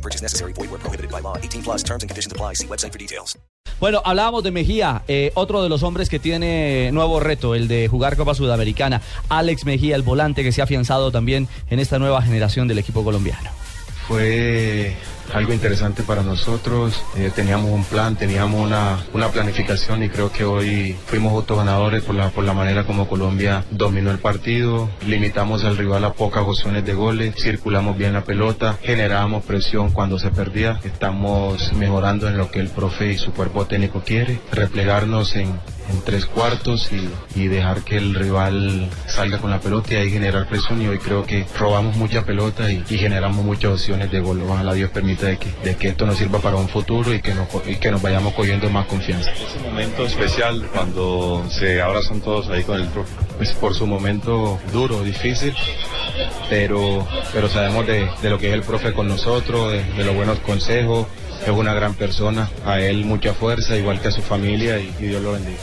No purchase necessary. Void where prohibited by law. 18 plus terms and conditions apply. See website for details. Bueno, hablábamos de Mejía, eh, otro de los hombres que tiene nuevo reto, el de jugar Copa Sudamericana. Alex Mejía, el volante que se ha afianzado también en esta nueva generación del equipo colombiano. Fue algo interesante para nosotros. Eh, teníamos un plan, teníamos una, una planificación y creo que hoy fuimos autoganadores por la, por la manera como Colombia dominó el partido. Limitamos al rival a pocas opciones de goles, circulamos bien la pelota, generábamos presión cuando se perdía. Estamos mejorando en lo que el profe y su cuerpo técnico quiere, replegarnos en, en tres cuartos y, y, dejar que el rival salga con la pelota y ahí generar presión y hoy creo que robamos mucha pelota y, y generamos muchas opciones de gol. Ojalá Dios permita de que, de que esto nos sirva para un futuro y que, nos, y que nos vayamos cogiendo más confianza. Es un momento especial cuando se abrazan todos ahí con el profe. Pues por su momento duro, difícil, pero, pero sabemos de, de lo que es el profe con nosotros, de, de los buenos consejos, es una gran persona, a él mucha fuerza, igual que a su familia y, y Dios lo bendiga.